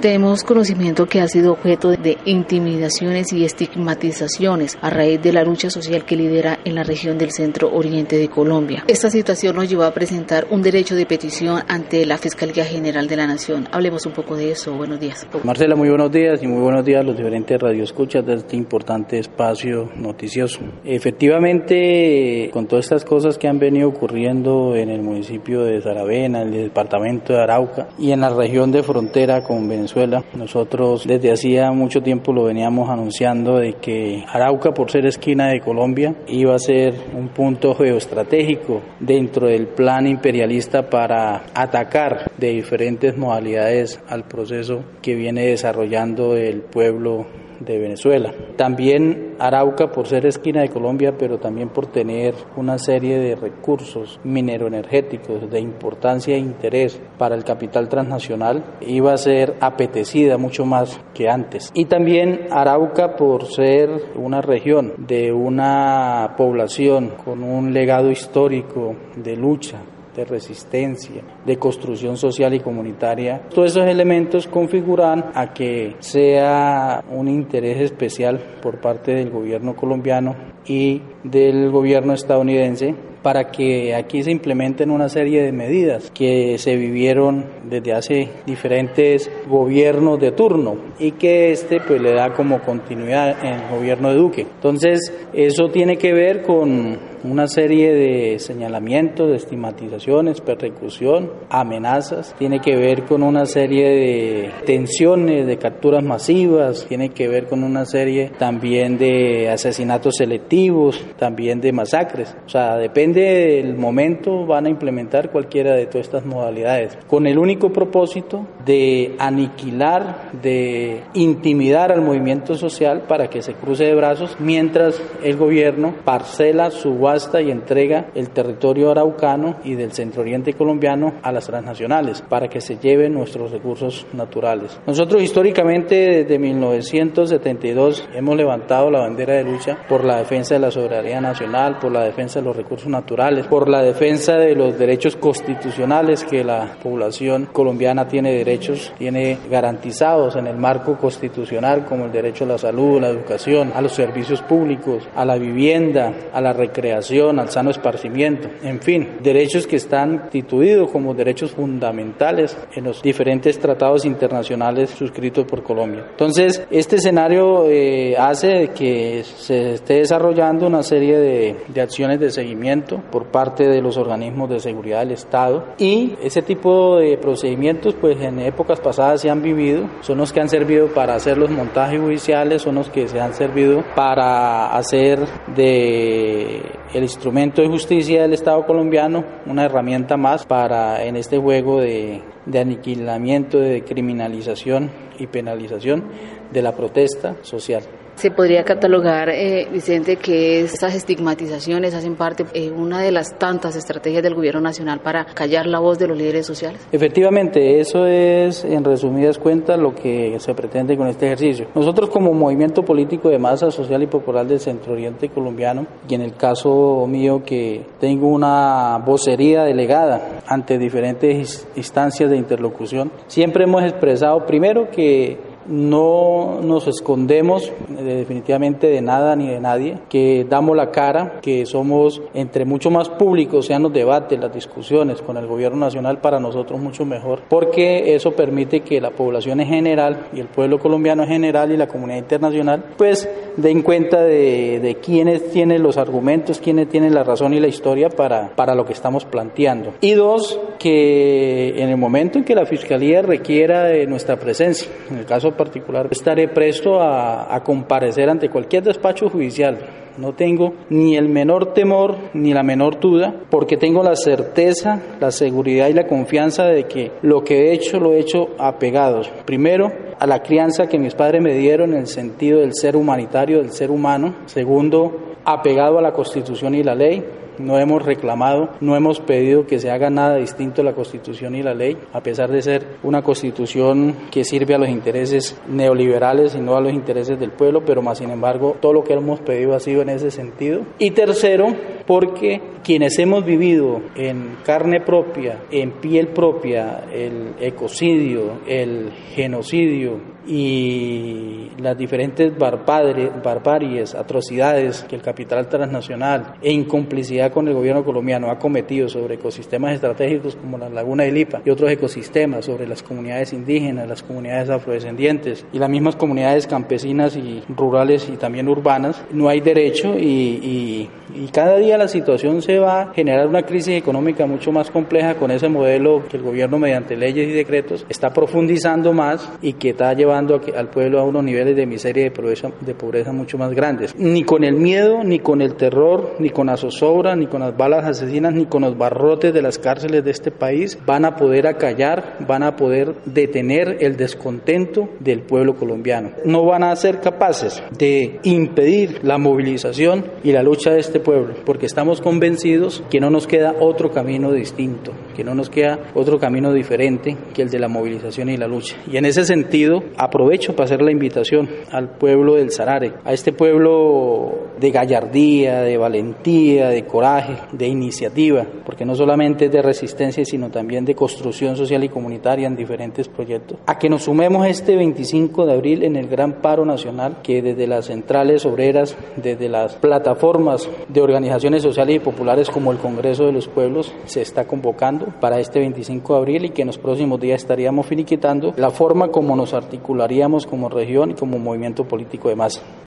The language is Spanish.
tenemos conocimiento que ha sido objeto de intimidaciones y estigmatizaciones a raíz de la lucha social que lidera en la región del centro oriente de Colombia. Esta situación nos llevó a presentar un derecho de petición ante la Fiscalía General de la Nación. Hablemos un poco de eso. Buenos días. Marcela, muy buenos días y muy buenos días a los diferentes radioescuchas de este importante espacio noticioso. Efectivamente, con todas estas cosas que han venido ocurriendo en el municipio de Saravena, en el departamento de Arauca y en la región de frontera con Venezuela. Nosotros desde hacía mucho tiempo lo veníamos anunciando de que Arauca, por ser esquina de Colombia, iba a ser un punto geoestratégico dentro del plan imperialista para atacar de diferentes modalidades al proceso que viene desarrollando el pueblo de Venezuela. También Arauca por ser esquina de Colombia, pero también por tener una serie de recursos mineroenergéticos de importancia e interés para el capital transnacional, iba a ser apetecida mucho más que antes. Y también Arauca por ser una región de una población con un legado histórico de lucha de resistencia, de construcción social y comunitaria. Todos esos elementos configuran a que sea un interés especial por parte del gobierno colombiano y del gobierno estadounidense para que aquí se implementen una serie de medidas que se vivieron desde hace diferentes gobiernos de turno y que este pues le da como continuidad en el gobierno de Duque. Entonces, eso tiene que ver con una serie de señalamientos, estigmatizaciones, persecución, amenazas, tiene que ver con una serie de tensiones, de capturas masivas, tiene que ver con una serie también de asesinatos selectivos, también de masacres. O sea, depende del momento, van a implementar cualquiera de todas estas modalidades, con el único propósito de aniquilar, de intimidar al movimiento social para que se cruce de brazos, mientras el gobierno parcela, subasta y entrega el territorio araucano y del centro oriente colombiano a las transnacionales, para que se lleven nuestros recursos naturales. Nosotros históricamente desde 1972 hemos levantado la bandera de lucha por la defensa de la soberanía nacional, por la defensa de los recursos naturales, por la defensa de los derechos constitucionales que la población colombiana tiene derechos, tiene garantizados en el marco constitucional como el derecho a la salud, a la educación, a los servicios públicos, a la vivienda, a la recreación, al sano esparcimiento, en fin, derechos que están constituidos como derechos fundamentales en los diferentes tratados internacionales suscritos por Colombia. Entonces, este escenario eh, hace que se esté desarrollando una serie de, de acciones de seguimiento por parte de los organismos de seguridad del Estado y ese tipo de procedimientos pues en épocas pasadas se han vivido, son los que han servido para hacer los montajes judiciales, son los que se han servido para hacer de el instrumento de justicia del Estado colombiano una herramienta más para en este juego de, de aniquilamiento, de criminalización y penalización de la protesta social. Se podría catalogar, eh, Vicente, que estas estigmatizaciones hacen parte de una de las tantas estrategias del Gobierno Nacional para callar la voz de los líderes sociales. Efectivamente, eso es, en resumidas cuentas, lo que se pretende con este ejercicio. Nosotros, como movimiento político de masa social y popular del Centro Oriente colombiano, y en el caso mío que tengo una vocería delegada ante diferentes instancias de interlocución, siempre hemos expresado primero que no nos escondemos definitivamente de nada ni de nadie, que damos la cara, que somos entre mucho más públicos sean los debates, las discusiones con el gobierno nacional para nosotros mucho mejor, porque eso permite que la población en general y el pueblo colombiano en general y la comunidad internacional pues den cuenta de, de quiénes tienen los argumentos, quiénes tienen la razón y la historia para, para lo que estamos planteando. Y dos, que en el momento en que la Fiscalía requiera de nuestra presencia, en el caso particular, estaré presto a, comparecer ante cualquier despacho judicial No tengo ni el menor temor ni la menor duda, porque tengo la certeza, la seguridad y la confianza de que lo que he hecho lo he hecho apegados. Primero, a la crianza que mis padres me dieron en el sentido del ser humanitario, del ser humano. Segundo, apegado a la Constitución y la ley no hemos reclamado, no hemos pedido que se haga nada distinto a la Constitución y la ley, a pesar de ser una Constitución que sirve a los intereses neoliberales y no a los intereses del pueblo, pero más sin embargo todo lo que hemos pedido ha sido en ese sentido. Y tercero, porque quienes hemos vivido en carne propia, en piel propia, el ecocidio, el genocidio, y las diferentes barbaries, atrocidades que el capital transnacional en complicidad con el gobierno colombiano ha cometido sobre ecosistemas estratégicos como la laguna de Lipa y otros ecosistemas, sobre las comunidades indígenas, las comunidades afrodescendientes y las mismas comunidades campesinas y rurales y también urbanas, no hay derecho y, y cada día la situación se va a generar una crisis económica mucho más compleja con ese modelo que el gobierno mediante leyes y decretos está profundizando más y que está llevando al pueblo a unos niveles de miseria y de pobreza, de pobreza mucho más grandes. Ni con el miedo, ni con el terror, ni con la zozobra, ni con las balas asesinas, ni con los barrotes de las cárceles de este país van a poder acallar, van a poder detener el descontento del pueblo colombiano. No van a ser capaces de impedir la movilización y la lucha de este pueblo, porque estamos convencidos que no nos queda otro camino distinto, que no nos queda otro camino diferente que el de la movilización y la lucha. Y en ese sentido, aprovecho para hacer la invitación al pueblo del Sarare, a este pueblo de gallardía, de valentía, de coraje, de iniciativa, porque no solamente es de resistencia, sino también de construcción social y comunitaria en diferentes proyectos, a que nos sumemos este 25 de abril en el gran paro nacional que desde las centrales obreras, desde las plataformas de organizaciones sociales y populares como el Congreso de los Pueblos se está convocando para este 25 de abril y que en los próximos días estaríamos finiquitando la forma como nos articularíamos como región y como movimiento político de masa.